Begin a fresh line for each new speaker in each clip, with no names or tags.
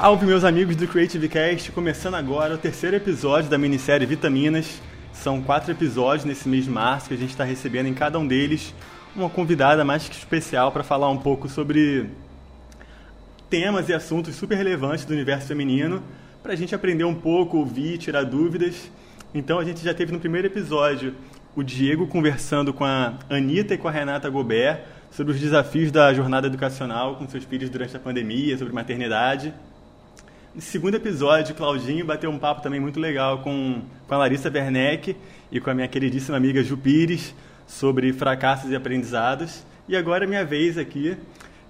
Salve, meus amigos do Creative Cast! Começando agora o terceiro episódio da minissérie Vitaminas. São quatro episódios nesse mês de março que a gente está recebendo em cada um deles uma convidada mais que especial para falar um pouco sobre temas e assuntos super relevantes do universo feminino, para a gente aprender um pouco, ouvir, tirar dúvidas. Então a gente já teve no primeiro episódio o Diego conversando com a Anitta e com a Renata Gobert sobre os desafios da jornada educacional com seus filhos durante a pandemia, sobre maternidade. Segundo episódio, Claudinho bateu um papo também muito legal com, com a Larissa Werneck e com a minha queridíssima amiga Ju Pires sobre fracassos e aprendizados. E agora é minha vez aqui.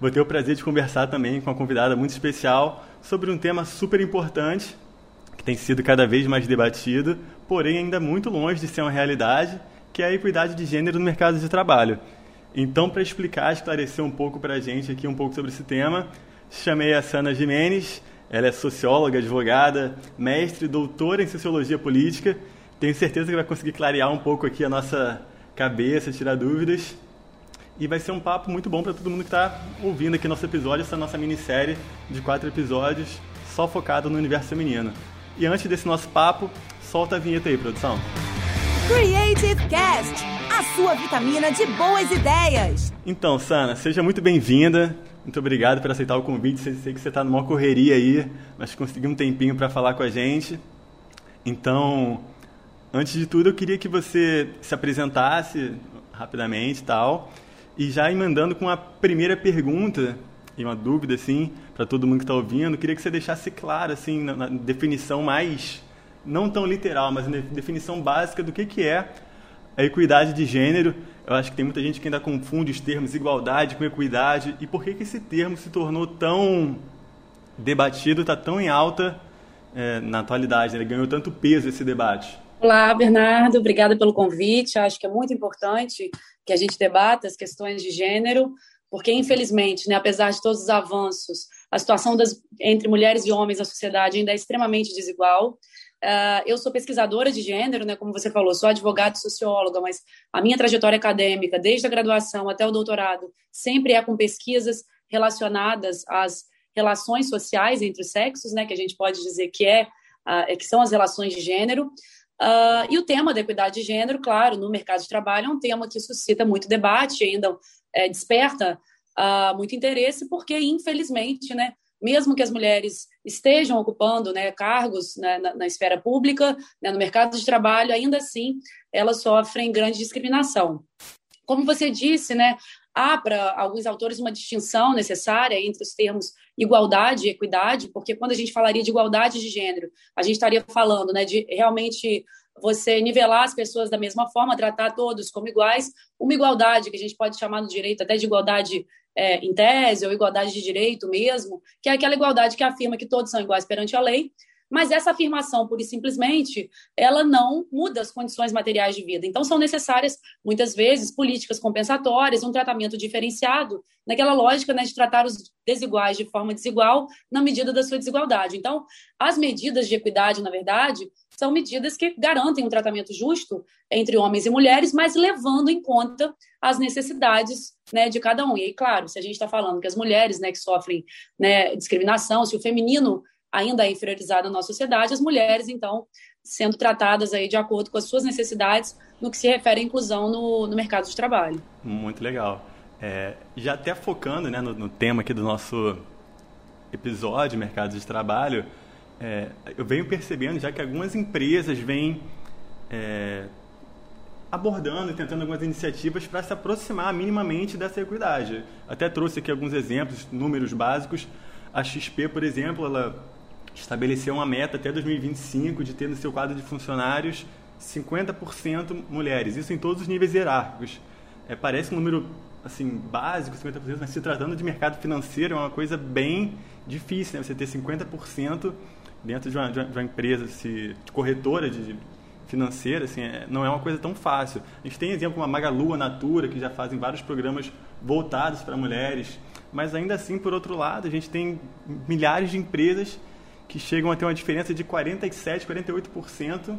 Vou ter o prazer de conversar também com uma convidada muito especial sobre um tema super importante que tem sido cada vez mais debatido, porém ainda muito longe de ser uma realidade, que é a equidade de gênero no mercado de trabalho. Então, para explicar, esclarecer um pouco para a gente aqui um pouco sobre esse tema, chamei a Sana Jimenez. Ela é socióloga, advogada, mestre, doutora em sociologia política. Tenho certeza que vai conseguir clarear um pouco aqui a nossa cabeça, tirar dúvidas. E vai ser um papo muito bom para todo mundo que está ouvindo aqui nosso episódio, essa nossa minissérie de quatro episódios, só focado no universo feminino. E antes desse nosso papo, solta a vinheta aí, produção.
Creative Cast, a sua vitamina de boas ideias.
Então, Sana, seja muito bem-vinda. Muito obrigado por aceitar o convite. Sei que você está numa correria aí, mas conseguiu um tempinho para falar com a gente. Então, antes de tudo, eu queria que você se apresentasse rapidamente tal, e já emendando com a primeira pergunta e uma dúvida assim para todo mundo que está ouvindo, queria que você deixasse claro assim na, na definição mais não tão literal, mas na definição básica do que, que é a equidade de gênero. Eu acho que tem muita gente que ainda confunde os termos igualdade com equidade. E por que, que esse termo se tornou tão debatido, está tão em alta é, na atualidade? Né? Ele ganhou tanto peso esse debate.
Olá, Bernardo. Obrigada pelo convite. Acho que é muito importante que a gente debata as questões de gênero, porque, infelizmente, né, apesar de todos os avanços, a situação das, entre mulheres e homens na sociedade ainda é extremamente desigual. Uh, eu sou pesquisadora de gênero, né, como você falou, sou advogada e socióloga, mas a minha trajetória acadêmica, desde a graduação até o doutorado, sempre é com pesquisas relacionadas às relações sociais entre os sexos, né, que a gente pode dizer que é, uh, que são as relações de gênero. Uh, e o tema da equidade de gênero, claro, no mercado de trabalho é um tema que suscita muito debate, ainda é, desperta muito interesse, porque infelizmente, né, mesmo que as mulheres estejam ocupando né, cargos né, na, na, esfera pública, né, no mercado de trabalho, ainda assim elas sofrem grande discriminação. Como você disse, né, há para alguns autores uma distinção necessária entre os termos igualdade e equidade, porque quando a gente falaria de igualdade de gênero, a gente estaria falando né, de realmente você nivelar as pessoas da mesma forma, tratar todos como iguais, uma igualdade que a gente pode chamar no direito até de igualdade é, em tese ou igualdade de direito mesmo, que é aquela igualdade que afirma que todos são iguais perante a lei, mas essa afirmação, pura e simplesmente, ela não muda as condições materiais de vida. Então, são necessárias, muitas vezes, políticas compensatórias, um tratamento diferenciado, naquela lógica né, de tratar os desiguais de forma desigual, na medida da sua desigualdade. Então, as medidas de equidade, na verdade, são medidas que garantem um tratamento justo entre homens e mulheres, mas levando em conta as necessidades né, de cada um. E aí, claro, se a gente está falando que as mulheres né, que sofrem né, discriminação, se o feminino ainda é inferiorizado na nossa sociedade, as mulheres, então, sendo tratadas aí de acordo com as suas necessidades no que se refere à inclusão no, no mercado de trabalho.
Muito legal. É, já até focando né, no, no, tema aqui do nosso episódio, mercado de trabalho, é, eu venho percebendo já que algumas empresas vêm é, abordando e tentando algumas iniciativas para se aproximar minimamente dessa equidade. Até trouxe aqui alguns exemplos, números básicos. A XP, por exemplo, ela estabeleceu uma meta até 2025 de ter no seu quadro de funcionários 50% mulheres, isso em todos os níveis hierárquicos. É, parece um número assim básico, 50%, mas se tratando de mercado financeiro é uma coisa bem difícil, né? Você ter 50% dentro de uma, de uma empresa se, de corretora de, financeira, assim, é, não é uma coisa tão fácil. A gente tem exemplo como a Magalu, a Natura, que já fazem vários programas voltados para mulheres, mas ainda assim, por outro lado, a gente tem milhares de empresas que chegam a ter uma diferença de 47, 48%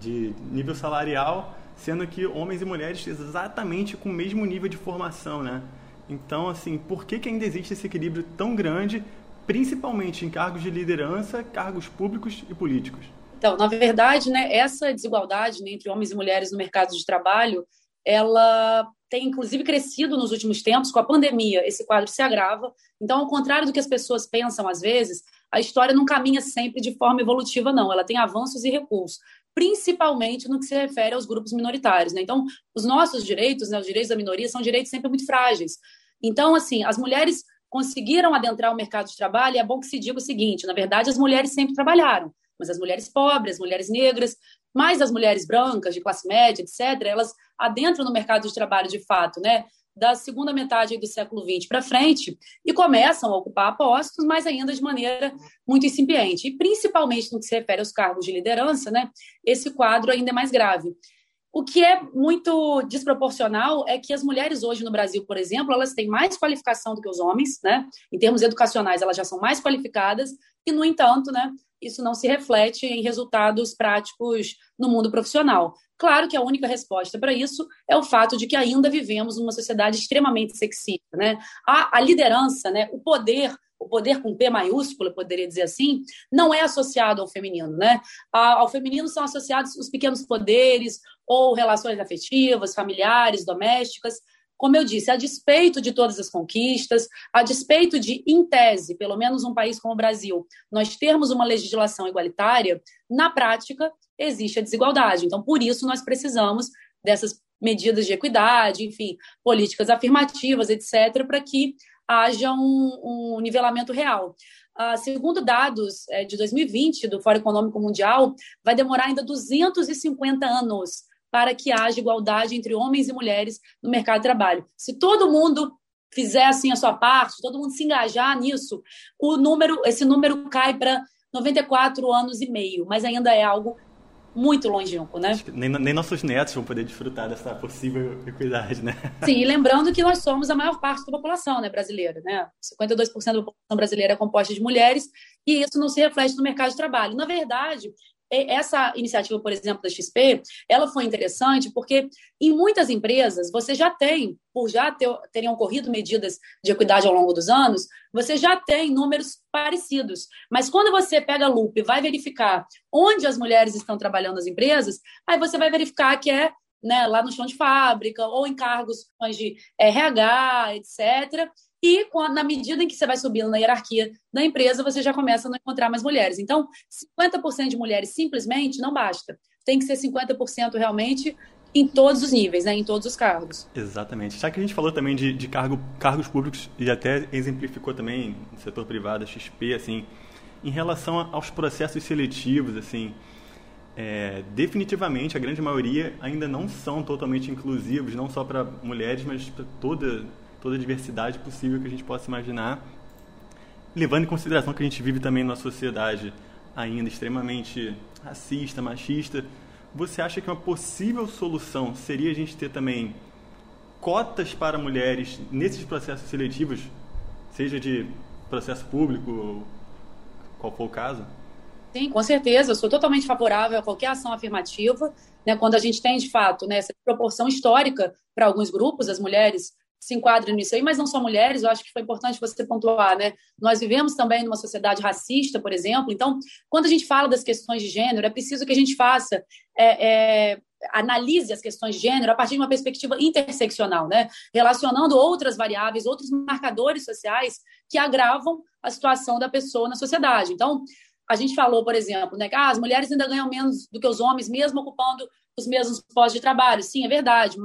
de nível salarial, sendo que homens e mulheres exatamente com o mesmo nível de formação, né? Então, assim, por que, que ainda existe esse equilíbrio tão grande principalmente em cargos de liderança, cargos públicos e políticos?
Então, na verdade, né, essa desigualdade né, entre homens e mulheres no mercado de trabalho, ela tem inclusive crescido nos últimos tempos. Com a pandemia, esse quadro se agrava. Então, ao contrário do que as pessoas pensam às vezes, a história não caminha sempre de forma evolutiva, não. Ela tem avanços e recursos, principalmente no que se refere aos grupos minoritários. Né? Então, os nossos direitos, né, os direitos da minoria, são direitos sempre muito frágeis. Então, assim, as mulheres conseguiram adentrar o mercado de trabalho, e é bom que se diga o seguinte: na verdade, as mulheres sempre trabalharam mas as mulheres pobres, as mulheres negras, mais as mulheres brancas, de classe média, etc., elas adentram no mercado de trabalho de fato, né? Da segunda metade do século XX para frente e começam a ocupar postos, mas ainda de maneira muito incipiente. E principalmente no que se refere aos cargos de liderança, né? Esse quadro ainda é mais grave. O que é muito desproporcional é que as mulheres hoje no Brasil, por exemplo, elas têm mais qualificação do que os homens, né? Em termos educacionais, elas já são mais qualificadas e, no entanto, né, isso não se reflete em resultados práticos no mundo profissional. Claro que a única resposta para isso é o fato de que ainda vivemos numa sociedade extremamente sexista, né? A, a liderança, né, o poder o poder com P maiúsculo, poderia dizer assim, não é associado ao feminino, né? Ao feminino são associados os pequenos poderes ou relações afetivas, familiares, domésticas, como eu disse, a despeito de todas as conquistas, a despeito de, em tese, pelo menos um país como o Brasil, nós termos uma legislação igualitária, na prática existe a desigualdade. Então, por isso, nós precisamos dessas medidas de equidade, enfim, políticas afirmativas, etc., para que haja um, um nivelamento real. Uh, segundo dados é, de 2020 do Fórum Econômico Mundial, vai demorar ainda 250 anos para que haja igualdade entre homens e mulheres no mercado de trabalho. Se todo mundo fizer assim a sua parte, todo mundo se engajar nisso, o número, esse número cai para 94 anos e meio, mas ainda é algo muito longínquo, né?
Nem, nem, nossos netos vão poder desfrutar dessa possível equidade, né?
Sim, e lembrando que nós somos a maior parte da população né, brasileira, né? 52% da população brasileira é composta de mulheres e isso não se reflete no mercado de trabalho. Na verdade, essa iniciativa, por exemplo, da XP, ela foi interessante porque em muitas empresas você já tem, por já ter, terem ocorrido medidas de equidade ao longo dos anos, você já tem números parecidos. Mas quando você pega a lupa e vai verificar onde as mulheres estão trabalhando nas empresas, aí você vai verificar que é né, lá no chão de fábrica ou em cargos de RH, etc. E na medida em que você vai subindo na hierarquia da empresa, você já começa a não encontrar mais mulheres. Então, 50% de mulheres simplesmente não basta. Tem que ser 50% realmente em todos os níveis, né, em todos os cargos.
Exatamente. Já que a gente falou também de, de cargo, cargos públicos e até exemplificou também no setor privado, XP, assim, em relação aos processos seletivos, assim, é, definitivamente a grande maioria ainda não são totalmente inclusivos, não só para mulheres, mas para toda toda a diversidade possível que a gente possa imaginar, levando em consideração que a gente vive também numa sociedade ainda extremamente racista, machista. Você acha que uma possível solução seria a gente ter também cotas para mulheres nesses processos seletivos, seja de processo público, qual for o caso?
Sim, com certeza. Eu sou totalmente favorável a qualquer ação afirmativa. Né, quando a gente tem, de fato, né, essa proporção histórica para alguns grupos, as mulheres se enquadram nisso aí, mas não só mulheres, eu acho que foi importante você pontuar, né? Nós vivemos também numa sociedade racista, por exemplo, então, quando a gente fala das questões de gênero, é preciso que a gente faça, é, é, analise as questões de gênero a partir de uma perspectiva interseccional, né? Relacionando outras variáveis, outros marcadores sociais que agravam a situação da pessoa na sociedade. Então, a gente falou, por exemplo, né, que ah, as mulheres ainda ganham menos do que os homens, mesmo ocupando os mesmos postos de trabalho. Sim, é verdade,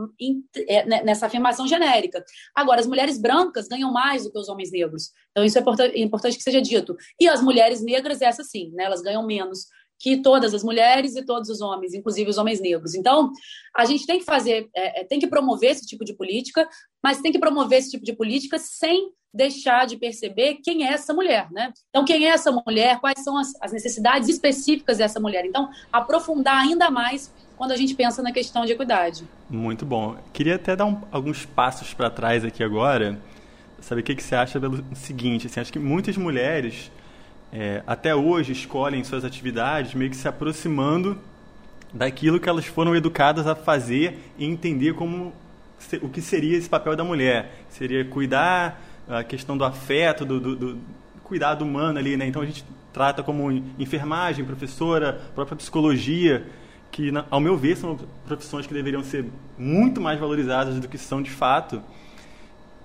é, né, nessa afirmação genérica. Agora, as mulheres brancas ganham mais do que os homens negros. Então, isso é importante que seja dito. E as mulheres negras, essa sim, né, elas ganham menos que todas as mulheres e todos os homens, inclusive os homens negros. Então, a gente tem que fazer, é, é tem que promover esse tipo de política, mas tem que promover esse tipo de política sem deixar de perceber quem é essa mulher, né? Então, quem é essa mulher, quais são as, as necessidades específicas dessa mulher. Então, aprofundar ainda mais quando a gente pensa na questão de equidade.
Muito bom. Queria até dar um, alguns passos para trás aqui agora, saber o que, que você acha pelo seguinte, assim, acho que muitas mulheres é, até hoje escolhem suas atividades meio que se aproximando daquilo que elas foram educadas a fazer e entender como o que seria esse papel da mulher. Seria cuidar a questão do afeto, do, do, do cuidado humano ali, né? Então a gente trata como enfermagem, professora, própria psicologia, que, ao meu ver, são profissões que deveriam ser muito mais valorizadas do que são de fato,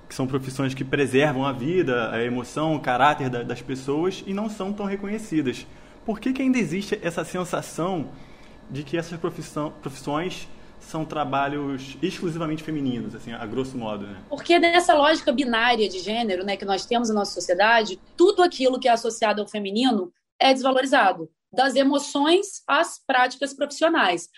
que são profissões que preservam a vida, a emoção, o caráter das pessoas e não são tão reconhecidas. Por que, que ainda existe essa sensação de que essas profissões são trabalhos exclusivamente femininos, assim, a grosso modo, né?
Porque nessa lógica binária de gênero, né, que nós temos na nossa sociedade, tudo aquilo que é associado ao feminino é desvalorizado, das emoções às práticas profissionais.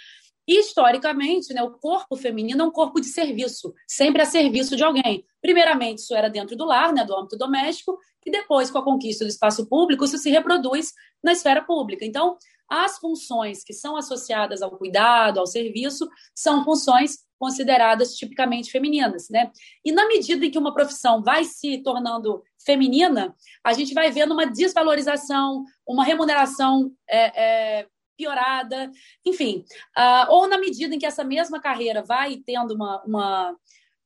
E, historicamente, né, o corpo feminino é um corpo de serviço, sempre a serviço de alguém. Primeiramente, isso era dentro do lar, né, do âmbito doméstico, e depois, com a conquista do espaço público, isso se reproduz na esfera pública. Então, as funções que são associadas ao cuidado, ao serviço, são funções consideradas tipicamente femininas, né? E na medida em que uma profissão vai se tornando feminina, a gente vai vendo uma desvalorização, uma remuneração é, é, piorada, enfim. Uh, ou na medida em que essa mesma carreira vai tendo uma, uma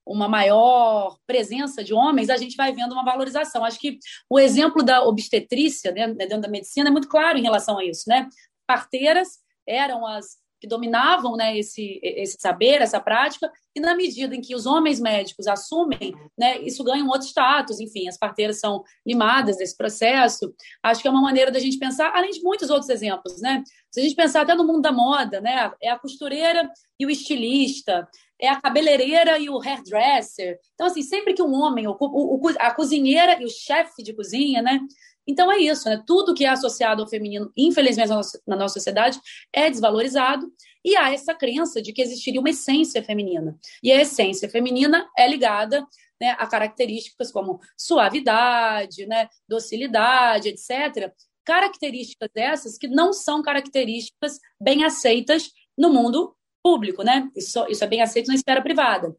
uma maior presença de homens, a gente vai vendo uma valorização. Acho que o exemplo da obstetrícia né, dentro da medicina é muito claro em relação a isso. Né? Parteiras eram as que dominavam né, esse, esse saber, essa prática, e na medida em que os homens médicos assumem, né, isso ganha um outro status, enfim, as parteiras são limadas desse processo. Acho que é uma maneira da gente pensar, além de muitos outros exemplos, né? Se a gente pensar até no mundo da moda, né, é a costureira e o estilista, é a cabeleireira e o hairdresser. Então, assim, sempre que um homem ocupa, o, o, a cozinheira e o chefe de cozinha, né? Então é isso, né? Tudo que é associado ao feminino, infelizmente, na nossa, sociedade, é desvalorizado. E há essa crença de que existiria uma essência feminina. E a essência feminina é ligada né, a características como suavidade, né, docilidade, etc. Características dessas que não são características bem aceitas no mundo público, né? Isso, isso é bem aceito na esfera privada.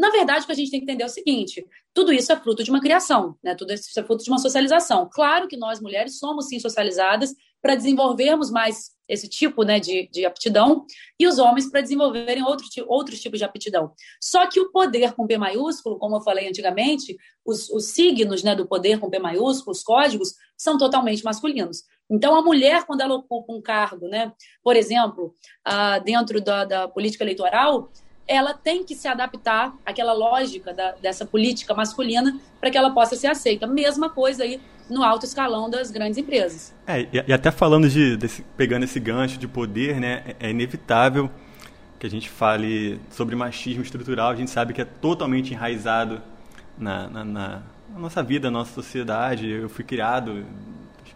Na verdade, o que a gente tem que entender é o seguinte: tudo isso é fruto de uma criação, né? Tudo isso é fruto de uma socialização. Claro que nós mulheres somos sim socializadas para desenvolvermos mais esse tipo né, de, de aptidão e os homens para desenvolverem outro, outros tipos de aptidão. Só que o poder com P maiúsculo, como eu falei antigamente, os, os signos né, do poder com P maiúsculo, os códigos, são totalmente masculinos. Então, a mulher, quando ela ocupa um cargo, né, por exemplo, uh, dentro da, da política eleitoral, ela tem que se adaptar àquela lógica da, dessa política masculina para que ela possa ser aceita. Mesma coisa aí no alto escalão das grandes empresas.
É, e, até falando de desse, pegando esse gancho de poder, né, é, é inevitável que a gente fale sobre machismo estrutural. A gente sabe que é totalmente enraizado na, na, na nossa vida, na nossa sociedade. Eu fui criado,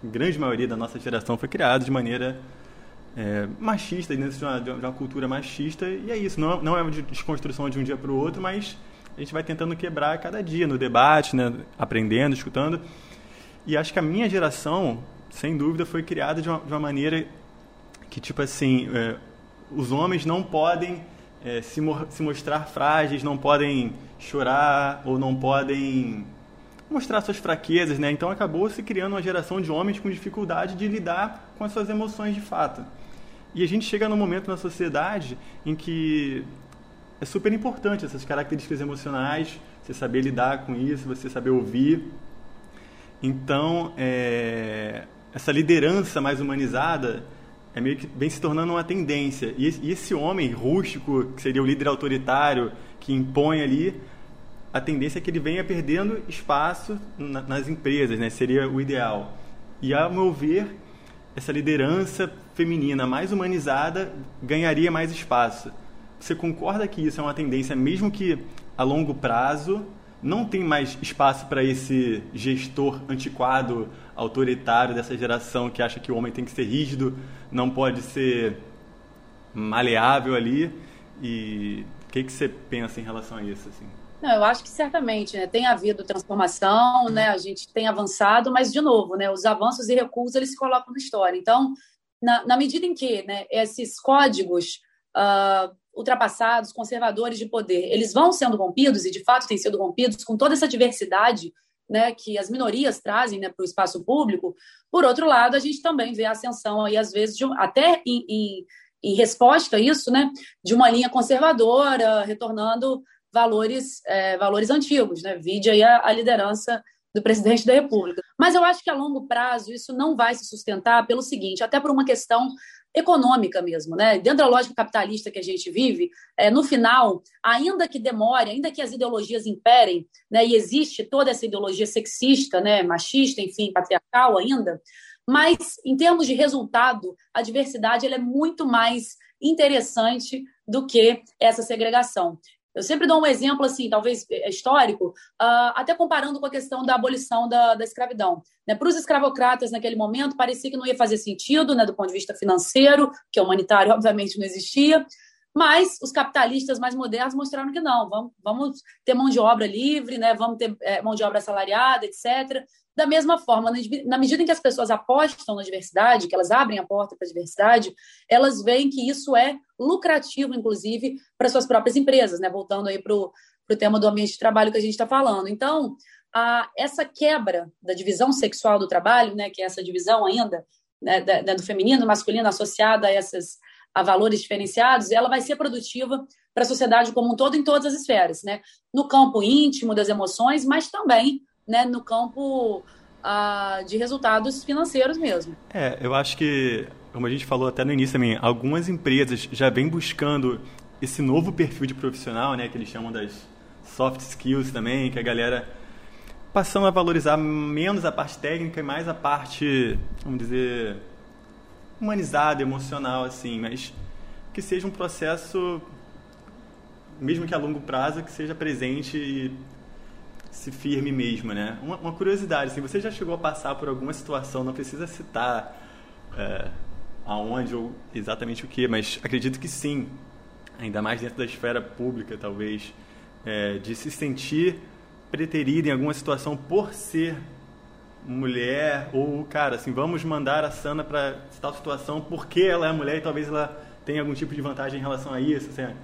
a grande maioria da nossa geração foi criado de maneira é, machista, dentro de uma, de uma, cultura machista, e é isso, não, não é uma desconstrução de um dia para o outro, mas a gente vai tentando quebrar cada dia no debate, né, aprendendo, escutando. E acho que a minha geração, sem dúvida, foi criada de uma, de uma maneira que, tipo assim, é, os homens não podem é, se, se mostrar frágeis, não podem chorar ou não podem mostrar suas fraquezas, né? Então acabou se criando uma geração de homens com dificuldade de lidar com as suas emoções de fato. E a gente chega num momento na sociedade em que é super importante essas características emocionais, você saber lidar com isso, você saber ouvir. Então, é, essa liderança mais humanizada é meio que vem se tornando uma tendência. E esse homem rústico, que seria o líder autoritário, que impõe ali, a tendência é que ele venha perdendo espaço nas empresas, né? seria o ideal. E, ao meu ver, essa liderança feminina mais humanizada ganharia mais espaço. Você concorda que isso é uma tendência, mesmo que a longo prazo não tem mais espaço para esse gestor antiquado, autoritário dessa geração que acha que o homem tem que ser rígido, não pode ser maleável ali? E o que, que você pensa em relação a isso? Assim?
Não, eu acho que certamente né, tem havido transformação, né, a gente tem avançado, mas, de novo, né, os avanços e recuos eles se colocam na história. Então, na, na medida em que né, esses códigos uh, ultrapassados, conservadores de poder, eles vão sendo rompidos, e de fato têm sido rompidos, com toda essa diversidade né, que as minorias trazem né, para o espaço público, por outro lado, a gente também vê a ascensão, aí, às vezes, de, até em, em, em resposta a isso, né, de uma linha conservadora, retornando valores, é, valores antigos, né? Vide aí a, a, liderança do presidente da República. Mas eu acho que a longo prazo isso não vai se sustentar pelo seguinte, até por uma questão econômica mesmo, né? Dentro da lógica capitalista que a gente vive, é, no final, ainda que demore, ainda que as ideologias imperem, né? E existe toda essa ideologia sexista, né? Machista, enfim, patriarcal ainda. Mas em termos de resultado, a diversidade ela é muito mais interessante do que essa segregação. Eu sempre dou um exemplo, assim, talvez é, histórico, uh, até comparando com a questão da abolição da, da escravidão. Né? Para os escravocratas, naquele momento, parecia que não ia fazer sentido, né, do ponto de vista financeiro, que o humanitário, obviamente, não existia. Mas os capitalistas mais modernos mostraram que não, vamos, vamos ter mão de obra livre, né? vamos ter é, mão de obra assalariada, etc. Da mesma forma, na medida em que as pessoas apostam na diversidade, que elas abrem a porta para a diversidade, elas veem que isso é lucrativo, inclusive, para suas próprias empresas, né? Voltando aí para o tema do ambiente de trabalho que a gente está falando. Então, a, essa quebra da divisão sexual do trabalho, né? Que é essa divisão ainda né, da, do feminino, masculino associada a essas a valores diferenciados, ela vai ser produtiva para a sociedade como um todo em todas as esferas, né? No campo íntimo das emoções, mas também né, no campo uh, de resultados financeiros mesmo.
É, eu acho que, como a gente falou até no início também, algumas empresas já vêm buscando esse novo perfil de profissional, né, que eles chamam das soft skills também, que a galera passando a valorizar menos a parte técnica e mais a parte, vamos dizer, humanizada, emocional, assim, mas que seja um processo, mesmo que a longo prazo, que seja presente e se firme mesmo, né? Uma, uma, curiosidade, assim, você já chegou a passar por alguma situação, não precisa citar é, aonde ou exatamente o que, mas acredito que sim, ainda mais dentro da esfera pública, talvez, é, de se sentir preterida em alguma situação por ser mulher ou, cara, assim, vamos mandar a Sana para tal situação porque ela é mulher e talvez ela tenha algum tipo de vantagem em relação a isso, assim,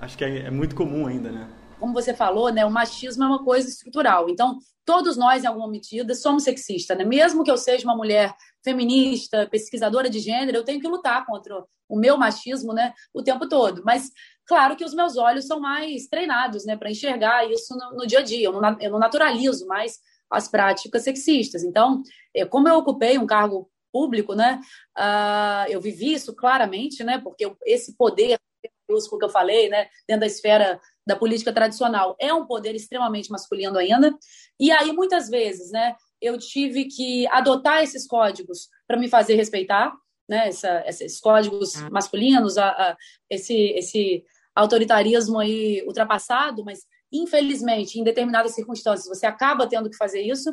acho que é, é muito comum ainda, né?
como você falou, né, o machismo é uma coisa estrutural. Então, todos nós, em alguma medida, somos sexistas. Né? Mesmo que eu seja uma mulher feminista, pesquisadora de gênero, eu tenho que lutar contra o meu machismo né, o tempo todo. Mas, claro que os meus olhos são mais treinados né, para enxergar isso no, no, dia a dia. Eu não, eu não naturalizo mais as práticas sexistas. Então, é, como eu ocupei um cargo público, né, uh, eu vivi isso claramente, né, porque esse poder que eu falei, né, dentro da esfera da política tradicional é um poder extremamente masculino ainda. E aí, muitas vezes, né, eu tive que adotar esses códigos para me fazer respeitar, né, essa, esses códigos masculinos, a, a, esse, esse autoritarismo aí ultrapassado, mas infelizmente, em determinadas circunstâncias, você acaba tendo que fazer isso.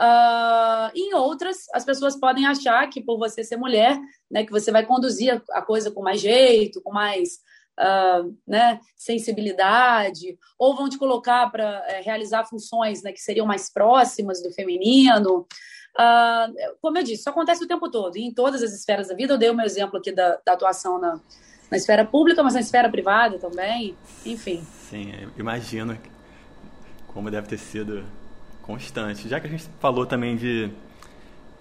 Uh, em outras, as pessoas podem achar que por você ser mulher, né, que você vai conduzir a coisa com mais jeito, com mais uh, né, sensibilidade, ou vão te colocar para é, realizar funções né, que seriam mais próximas do feminino. Uh, como eu disse, isso acontece o tempo todo, e em todas as esferas da vida. Eu dei o meu exemplo aqui da, da atuação na, na esfera pública, mas na esfera privada também, enfim.
Sim, imagino como deve ter sido constante. Já que a gente falou também de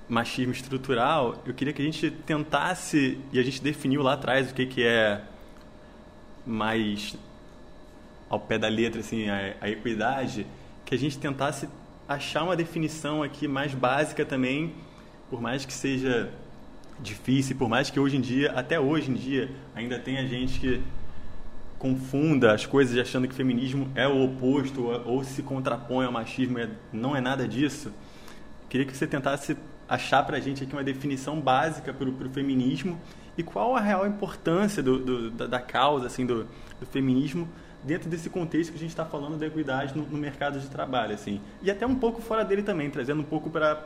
machismo estrutural, eu queria que a gente tentasse, e a gente definiu lá atrás o que, que é mais ao pé da letra assim a, a equidade, que a gente tentasse achar uma definição aqui mais básica também, por mais que seja difícil, por mais que hoje em dia, até hoje em dia, ainda tenha gente que confunda as coisas achando que feminismo é o oposto ou, se contrapõe ao machismo, é, não é nada disso. Queria que você tentasse achar para a gente aqui uma definição básica para o feminismo e qual a real importância do, do, da, da, causa assim do, do, feminismo dentro desse contexto que a gente está falando da equidade no, no, mercado de trabalho assim e até um pouco fora dele também trazendo um pouco para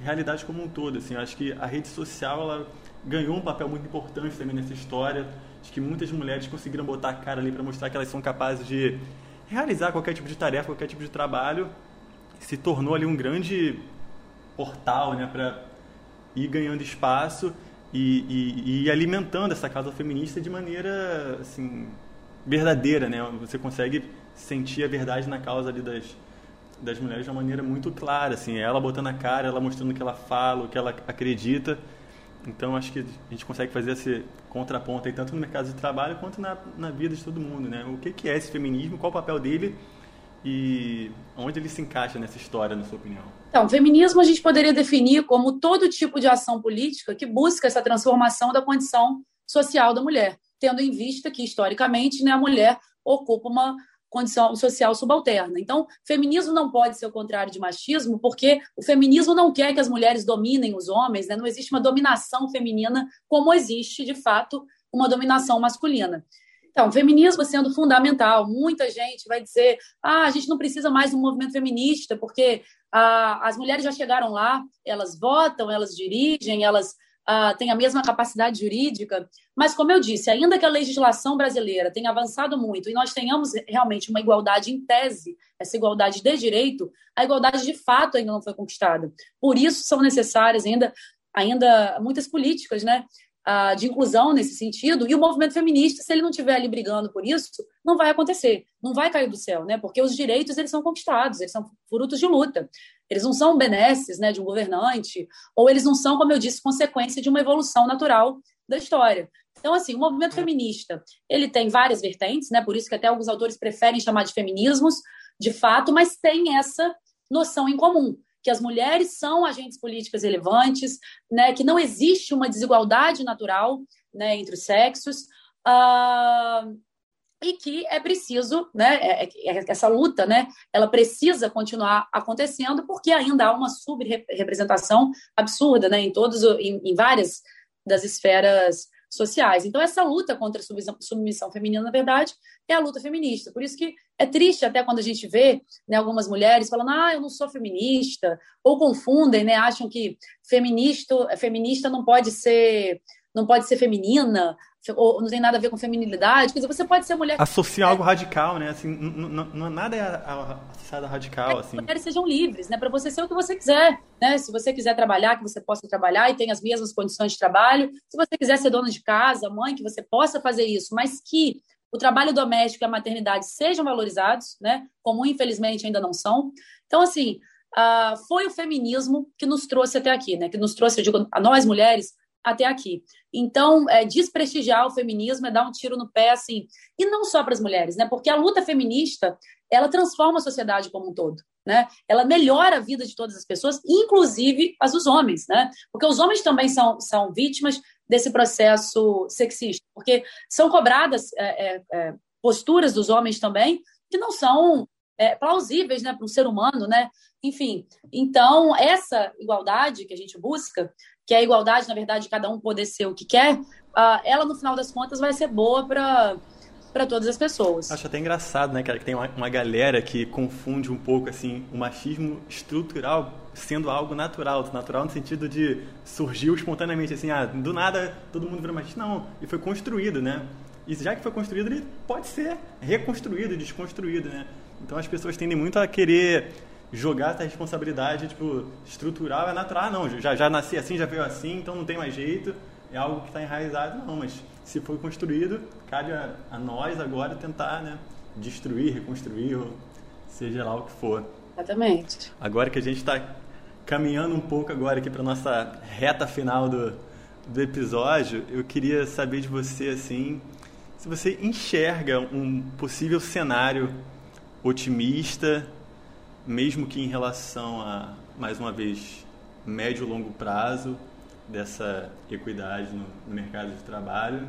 realidade como um todo assim. Eu acho que a rede social ela ganhou um papel muito importante também nessa história. Acho que muitas mulheres conseguiram botar a cara ali para mostrar que elas são capazes de realizar qualquer tipo de tarefa qualquer tipo de trabalho. Se tornou ali um grande portal né para ir ganhando espaço e, e, e, alimentando essa causa feminista de maneira assim verdadeira, né? Você consegue sentir a verdade na causa ali das, das mulheres de uma maneira muito clara, assim, ela botando a cara, ela mostrando o que ela fala, o que ela acredita. Então acho que a gente consegue fazer esse contraponto aí tanto no mercado de trabalho quanto na, na vida de todo mundo, né? O que, que é esse feminismo, qual o papel dele e onde ele se encaixa nessa história, na sua opinião?
Então, feminismo a gente poderia definir como todo tipo de ação política que busca essa transformação da condição social da mulher, tendo em vista que, historicamente, né, a mulher ocupa uma condição social subalterna. Então, feminismo não pode ser o contrário de machismo, porque o feminismo não quer que as mulheres dominem os homens, né? não existe uma dominação feminina como existe, de fato, uma dominação masculina. Então, feminismo sendo fundamental, muita gente vai dizer: ah, a gente não precisa mais do movimento feminista, porque ah, as mulheres já chegaram lá, elas votam, elas dirigem, elas uh, têm a mesma capacidade jurídica, mas, como eu disse, ainda que a legislação brasileira tenha avançado muito e nós tenhamos realmente uma igualdade em tese, essa igualdade de direito, a igualdade de fato ainda não foi conquistada. Por isso são necessárias ainda, ainda muitas políticas, né? Uh, de inclusão nesse sentido, e o movimento feminista, se ele não estiver ali brigando por isso, não vai acontecer, não vai cair do céu, né? Porque os direitos eles são conquistados, eles são frutos de luta. Eles não são benesses né, de um governante, ou eles não são, como eu disse, consequência de uma evolução natural da história. Então, assim, o movimento feminista, ele tem várias vertentes, né? Por isso que até alguns autores preferem chamar de feminismos, de fato, mas tem essa noção em comum, que as mulheres são agentes políticos relevantes, né? Que não existe uma desigualdade natural né, entre os sexos. Uh, e que é preciso, né, é, é, é, essa luta, né, ela precisa continuar acontecendo porque ainda há uma subrepresentação absurda, né, em todos, em, em várias das esferas sociais. Então essa luta contra a submissão, feminina, na verdade, é a luta feminista. Por isso que é triste até quando a gente vê, né, algumas mulheres falando: "Ah, eu não sou feminista", ou confundem, né, acham que feminista, feminista não pode ser não pode ser feminina, ou não tem nada a ver com feminilidade. Quer dizer, você pode ser mulher.
Associar é. algo radical, né? Assim, não, é nada associado a radical. É assim.
As mulheres sejam livres, né? Para você ser o que você quiser. Né? Se você quiser trabalhar, que você possa trabalhar e tenha as mesmas condições de trabalho. Se você quiser ser dona de casa, mãe, que você possa fazer isso, mas que o trabalho doméstico e a maternidade sejam valorizados, né? Como infelizmente ainda não são. Então, assim, uh, foi o feminismo que nos trouxe até aqui, né? Que nos trouxe, eu digo, a nós mulheres, até aqui. Então, é, desprestigiar o feminismo é dar um tiro no pé, assim, e não só para as mulheres, né? Porque a luta feminista, ela transforma a sociedade como um todo, né? Ela melhora a vida de todas as pessoas, inclusive as dos homens, né? Porque os homens também são, são vítimas desse processo sexista, porque são cobradas é, é, é posturas dos homens também que não são é, plausíveis, né, para um ser humano, né? Enfim, então essa igualdade que a gente busca, que é a igualdade, na verdade, de cada um poder ser o que quer, uh, ela, no final das contas, vai ser boa para para todas as pessoas.
Acho até engraçado, né, cara, que tem uma, uma, galera que confunde um pouco, assim, o machismo estrutural sendo algo natural. Natural no sentido de surgiu espontaneamente, assim, ah, do nada todo mundo vira machista. Não, e foi construído, né? E já que foi construído, ele pode ser reconstruído, desconstruído, né? Então as pessoas tendem muito a querer jogar essa responsabilidade, tipo, estrutural, é natural. Ah, não, já, já nasci assim, já veio assim, então não tem mais jeito. É algo que está enraizado, não. Mas se foi construído, cabe a, a nós agora tentar, né, destruir, reconstruir, ou seja lá o que for.
Exatamente.
Agora que a gente está caminhando um pouco agora aqui para nossa reta final do, do episódio, eu queria saber de você, assim, se você enxerga um possível cenário otimista mesmo que em relação a, mais uma vez, médio e longo prazo dessa equidade no, no mercado de trabalho.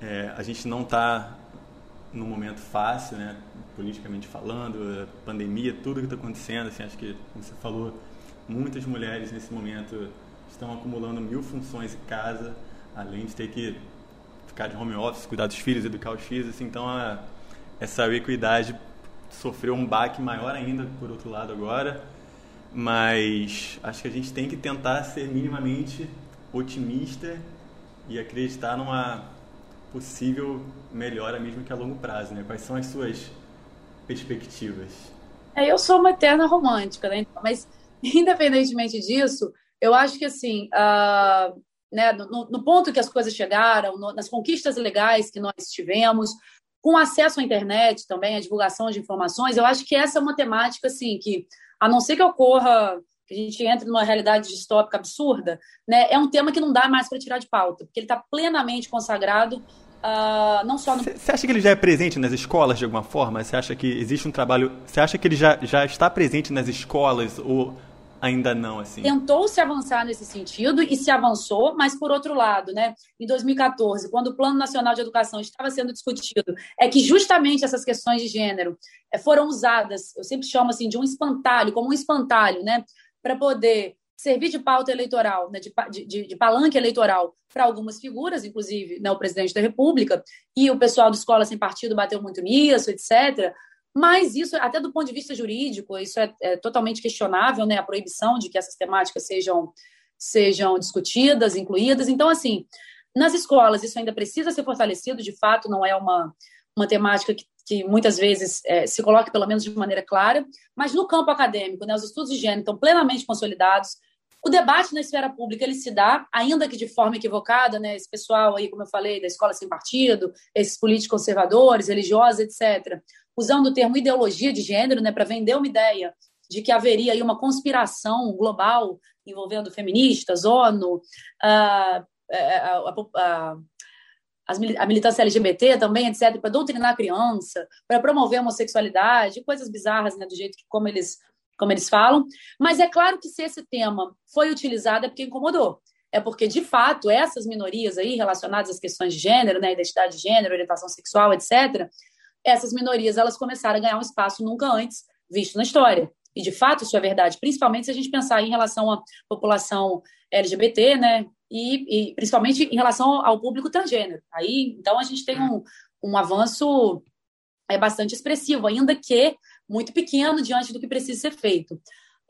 É, a gente não está num momento fácil, né, politicamente falando, pandemia, tudo que está acontecendo. Assim, acho que, como você falou, muitas mulheres nesse momento estão acumulando mil funções em casa, além de ter que ficar de home office, cuidar dos filhos, educar os filhos. Assim, então, a, essa equidade sofreu um baque maior ainda, por outro lado, agora. Mas acho que a gente tem que tentar ser minimamente otimista e acreditar numa possível melhora, mesmo que a longo prazo. Né? Quais são as suas perspectivas?
É, eu sou uma eterna romântica, né? mas independentemente disso, eu acho que assim, uh, né, no, no, ponto que as coisas chegaram, no, nas conquistas legais que nós tivemos, com acesso à internet também, a divulgação de informações, eu acho que essa é uma temática, assim, que, a não ser que ocorra, que a gente entre numa realidade distópica absurda, né, é um tema que não dá mais para tirar de pauta, porque ele está plenamente consagrado Uh, não só.
Você acha que ele já é presente nas escolas de alguma forma? Você acha que existe um trabalho... Você acha que ele já, já está presente nas escolas ou ainda não, assim?
Tentou se avançar nesse sentido e se avançou, mas por outro lado, né, em 2014, quando o Plano Nacional de Educação estava sendo discutido, é que justamente essas questões de gênero eh, foram usadas, eu sempre chamo assim de um espantalho, como um espantalho, né, para poder servir de pauta eleitoral, né, de, de, de, palanque eleitoral para algumas figuras, inclusive né, o presidente da República, e o pessoal do Escola Sem Partido bateu muito nisso, etc. Mas isso, até do ponto de vista jurídico, isso é, é totalmente questionável, né, a proibição de que essas temáticas sejam, sejam discutidas, incluídas. Então, assim, nas escolas isso ainda precisa ser fortalecido, de fato, não é uma, uma temática que que muitas vezes é, se coloque pelo menos de maneira clara, mas no campo acadêmico, né, os estudos de gênero estão plenamente consolidados. O debate na esfera pública ele se dá, ainda que de forma equivocada, né, esse pessoal aí, como eu falei, da escola sem partido, esses políticos conservadores, religiosos, etc., usando o termo ideologia de gênero, né, para vender uma ideia de que haveria aí uma conspiração global envolvendo feministas, ONU, a, a, a, a militância LGBT também, etc., para doutrinar a criança, para promover a homossexualidade, coisas bizarras, né, do jeito que como eles, como eles falam. Mas é claro que se esse tema foi utilizado é porque incomodou. É porque, de fato, essas minorias aí relacionadas às questões de gênero, né, identidade de gênero, orientação sexual, etc., essas minorias elas começaram a ganhar um espaço nunca antes visto na história. E, de fato, isso é verdade, principalmente se a gente pensar em relação à população LGBT, né, e, e, principalmente em relação ao público transgênero. Aí, então, a gente tem um, um avanço é bastante expressivo, ainda que muito pequeno diante do que precisa ser feito.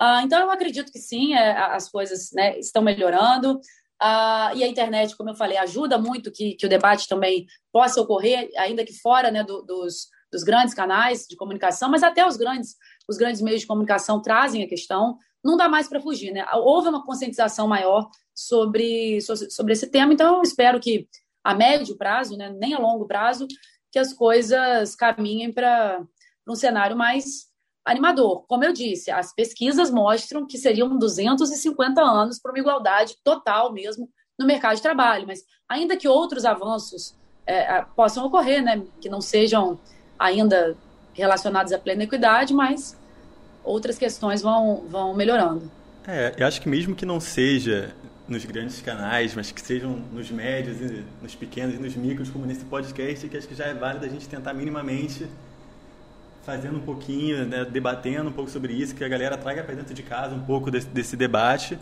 Uh, então, eu acredito que sim, é, as coisas né, estão melhorando. Uh, e a internet, como eu falei, ajuda muito que, que o debate também possa ocorrer, ainda que fora né, do, dos, dos grandes canais de comunicação, mas até os grandes, os grandes meios de comunicação trazem a questão não dá mais para fugir, né? Houve uma conscientização maior sobre, sobre esse tema, então eu espero que a médio prazo, né, nem a longo prazo, que as coisas caminhem para um cenário mais animador. Como eu disse, as pesquisas mostram que seriam 250 anos para uma igualdade total mesmo no mercado de trabalho, mas ainda que outros avanços é, possam ocorrer, né, que não sejam ainda relacionados à plena equidade, mas outras questões vão, vão melhorando.
É, eu acho que mesmo que não seja nos grandes canais, mas que sejam nos médios, nos pequenos e nos micros, como nesse podcast, que acho que já é válido a gente tentar minimamente fazendo um pouquinho, né, debatendo um pouco sobre isso, que a galera traga para dentro de casa um pouco desse, desse debate,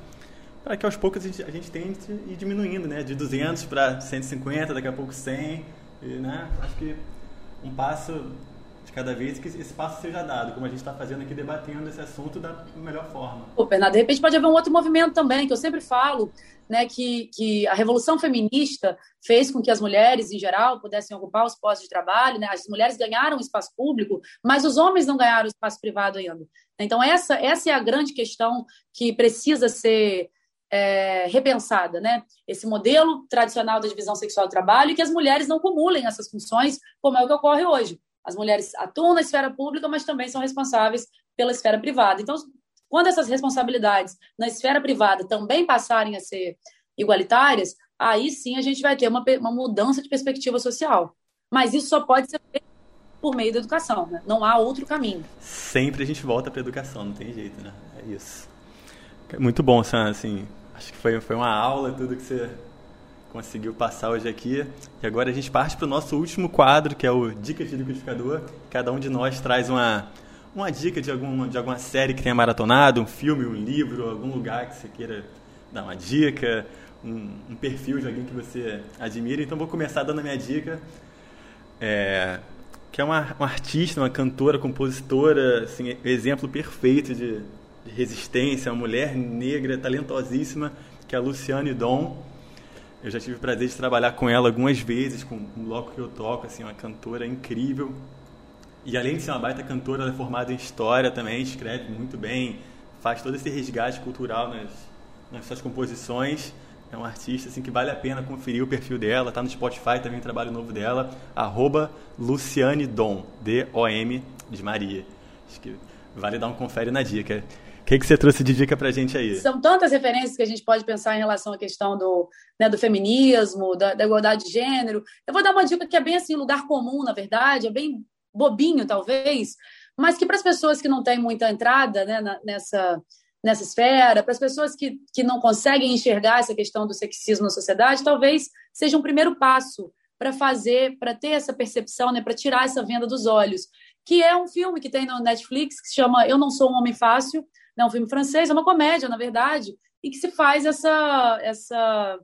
para que aos poucos a gente, a gente tente ir diminuindo, né, de 200 para 150, daqui a pouco 100, e, né, acho que um passo cada vez que esse passo seja dado, como a gente está fazendo aqui, debatendo esse assunto da melhor forma.
Pô, Bernardo, de repente pode haver um outro movimento também, que eu sempre falo, né, que, que a revolução feminista fez com que as mulheres, em geral, pudessem ocupar os postos de trabalho, né, as mulheres ganharam espaço público, mas os homens não ganharam espaço privado ainda. Então, essa, essa é a grande questão que precisa ser é, repensada, né? Esse modelo tradicional da divisão sexual do trabalho e que as mulheres não acumulem essas funções, como é o que ocorre hoje. As mulheres atuam na esfera pública, mas também são responsáveis pela esfera privada. Então, quando essas responsabilidades na esfera privada também passarem a ser igualitárias, aí sim a gente vai ter uma, uma mudança de perspectiva social. Mas isso só pode ser por meio da educação, né? não há outro caminho.
Sempre a gente volta para a educação, não tem jeito, né? É isso. Muito bom, Sam, assim, acho que foi, foi uma aula tudo que você conseguiu passar hoje aqui. E agora a gente parte para o nosso último quadro, que é o Dicas de Liquidificador. Cada um de nós traz uma, uma dica de alguma, de alguma série que tenha maratonado, um filme, um livro, algum lugar que você queira dar uma dica, um, um perfil de alguém que você admira. Então vou começar dando a minha dica. É, que é uma, uma artista, uma cantora, compositora, assim, exemplo perfeito de, de resistência, uma mulher negra talentosíssima, que é a Luciane Dom. Eu já tive o prazer de trabalhar com ela algumas vezes, com o bloco que eu toco, assim, uma cantora incrível. E além de ser uma baita cantora, ela é formada em história também, escreve muito bem, faz todo esse resgate cultural nas, nas suas composições. É uma artista assim, que vale a pena conferir o perfil dela, está no Spotify também o trabalho novo dela, arroba Luciane Dom, D-O-M de Maria. Acho que vale dar um confere na dica. O que, que você trouxe de dica pra gente aí?
São tantas referências que a gente pode pensar em relação à questão do, né, do feminismo, da, da, igualdade de gênero. Eu vou dar uma dica que é bem assim, lugar comum, na verdade, é bem bobinho, talvez, mas que para as pessoas que não têm muita entrada né, nessa, nessa esfera, para as pessoas que, que não conseguem enxergar essa questão do sexismo na sociedade, talvez seja um primeiro passo para fazer, para ter essa percepção, né, para tirar essa venda dos olhos. Que é um filme que tem no Netflix que se chama Eu Não Sou um Homem Fácil, é um filme francês, é uma comédia, na verdade, e que se faz essa, essa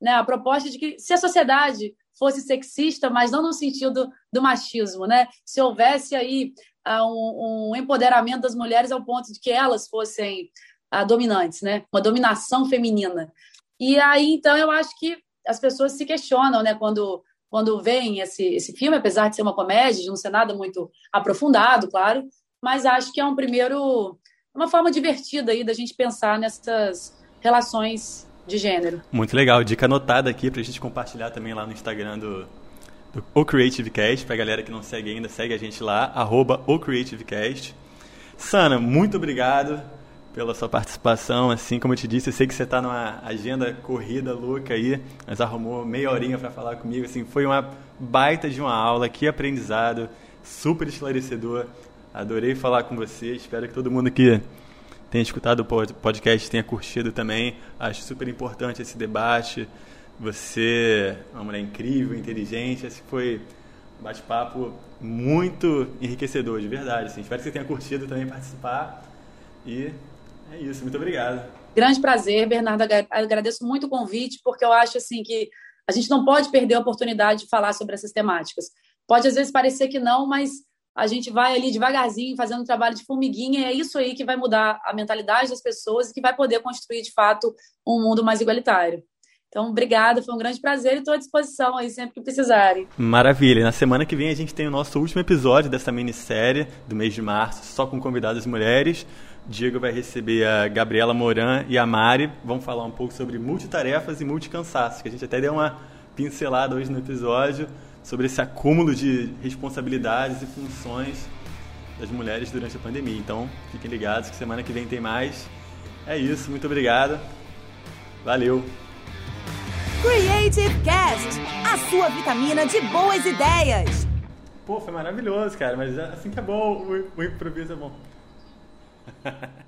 né, a proposta de que se a sociedade fosse sexista, mas não no sentido do machismo, né? Se houvesse aí uh, um, um, empoderamento das mulheres ao ponto de que elas fossem uh, dominantes, né? Uma dominação feminina. E aí, então, eu acho que as pessoas se questionam, né? Quando quando veem esse, esse filme, apesar de ser uma comédia, de não ser nada muito aprofundado, claro, mas acho que é um primeiro, uma forma divertida aí da gente pensar nessas relações de gênero.
Muito legal, dica anotada aqui para a gente compartilhar também lá no Instagram do, do O Creative Cast, pra galera que não segue ainda, segue a gente lá, arroba O Creative Cast. Sana, muito obrigado pela sua participação. Assim como eu te disse, eu sei que você está numa agenda corrida louca aí, mas arrumou meia horinha para falar comigo. Assim, foi uma baita de uma aula, que aprendizado, super esclarecedor. Adorei falar com você. Espero que todo mundo que tenha escutado o podcast tenha curtido também. Acho super importante esse debate. Você é uma mulher incrível, inteligente. Esse foi um bate-papo muito enriquecedor, de verdade. Assim. Espero que você tenha curtido também participar. E é isso, muito obrigado.
Grande prazer, Bernardo. Agradeço muito o convite, porque eu acho assim que a gente não pode perder a oportunidade de falar sobre essas temáticas. Pode às vezes parecer que não, mas a gente vai ali devagarzinho fazendo um trabalho de formiguinha e é isso aí que vai mudar a mentalidade das pessoas e que vai poder construir de fato um mundo mais igualitário. Então, obrigada, foi um grande prazer e estou à disposição aí sempre que precisarem.
Maravilha. Na semana que vem a gente tem o nosso último episódio dessa minissérie do mês de março, só com convidadas mulheres. Diego vai receber a Gabriela Moran e a Mari. Vão falar um pouco sobre multitarefas e multicansaço, que a gente até deu uma pincelada hoje no episódio sobre esse acúmulo de responsabilidades e funções das mulheres durante a pandemia. Então, fiquem ligados que semana que vem tem mais. É isso, muito obrigado. Valeu.
Creative Cast, a sua vitamina de boas ideias.
Pô, foi maravilhoso, cara, mas assim que é bom, o, o improviso é bom.